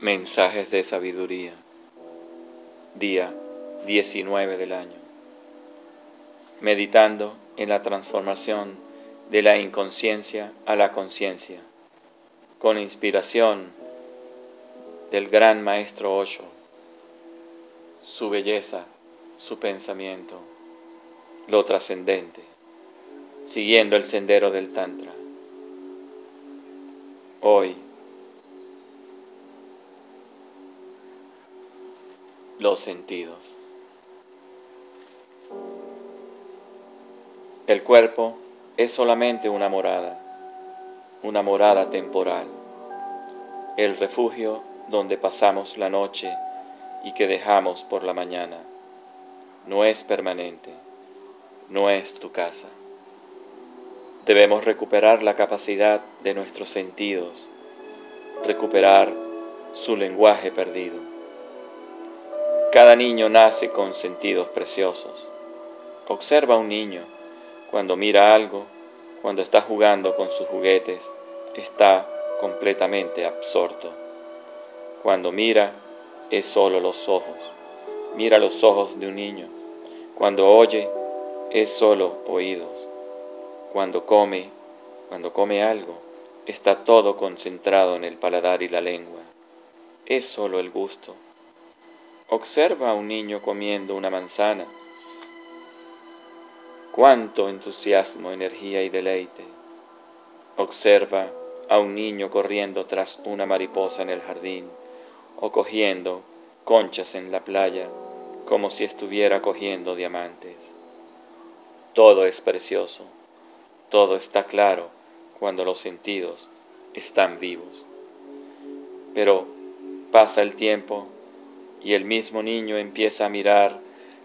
Mensajes de sabiduría. Día 19 del año. Meditando en la transformación de la inconsciencia a la conciencia, con inspiración del gran maestro Osho, su belleza, su pensamiento, lo trascendente, siguiendo el sendero del Tantra. Hoy, los sentidos. El cuerpo es solamente una morada, una morada temporal, el refugio donde pasamos la noche y que dejamos por la mañana. No es permanente, no es tu casa. Debemos recuperar la capacidad de nuestros sentidos, recuperar su lenguaje perdido cada niño nace con sentidos preciosos. Observa a un niño cuando mira algo, cuando está jugando con sus juguetes, está completamente absorto. Cuando mira, es solo los ojos. Mira los ojos de un niño. Cuando oye, es solo oídos. Cuando come, cuando come algo, está todo concentrado en el paladar y la lengua. Es solo el gusto. Observa a un niño comiendo una manzana. Cuánto entusiasmo, energía y deleite. Observa a un niño corriendo tras una mariposa en el jardín o cogiendo conchas en la playa como si estuviera cogiendo diamantes. Todo es precioso, todo está claro cuando los sentidos están vivos. Pero pasa el tiempo y el mismo niño empieza a mirar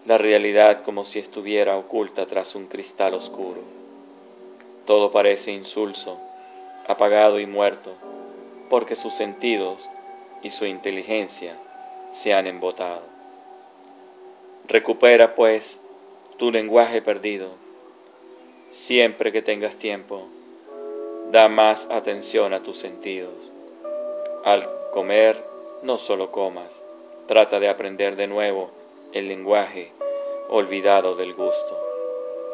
la realidad como si estuviera oculta tras un cristal oscuro. Todo parece insulso, apagado y muerto, porque sus sentidos y su inteligencia se han embotado. Recupera, pues, tu lenguaje perdido. Siempre que tengas tiempo, da más atención a tus sentidos. Al comer, no solo comas, Trata de aprender de nuevo el lenguaje olvidado del gusto.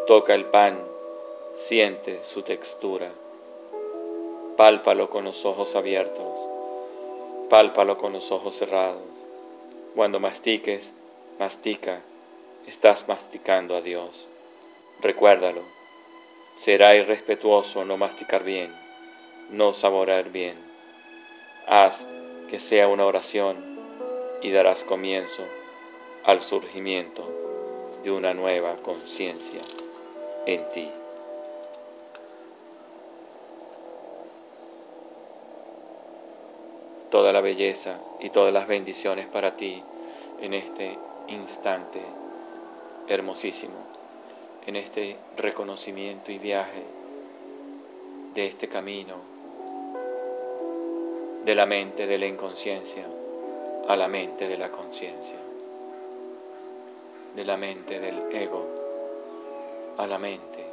Toca el pan, siente su textura. Pálpalo con los ojos abiertos. Pálpalo con los ojos cerrados. Cuando mastiques, mastica. Estás masticando a Dios. Recuérdalo. Será irrespetuoso no masticar bien, no saborear bien. Haz que sea una oración y darás comienzo al surgimiento de una nueva conciencia en ti. Toda la belleza y todas las bendiciones para ti en este instante hermosísimo, en este reconocimiento y viaje de este camino de la mente, de la inconsciencia a la mente de la conciencia, de la mente del ego a la mente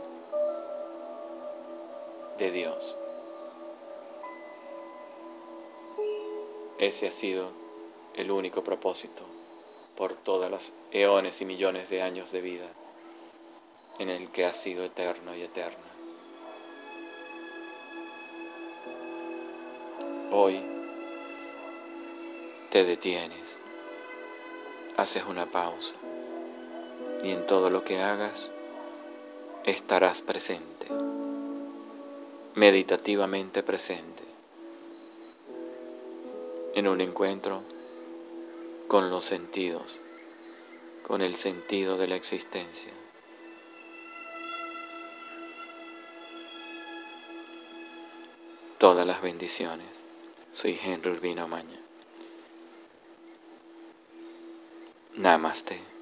de Dios. Ese ha sido el único propósito por todas las eones y millones de años de vida en el que ha sido eterno y eterna. Hoy te detienes, haces una pausa y en todo lo que hagas estarás presente, meditativamente presente, en un encuentro con los sentidos, con el sentido de la existencia. Todas las bendiciones. Soy Henry Urbino Maña. Namaste.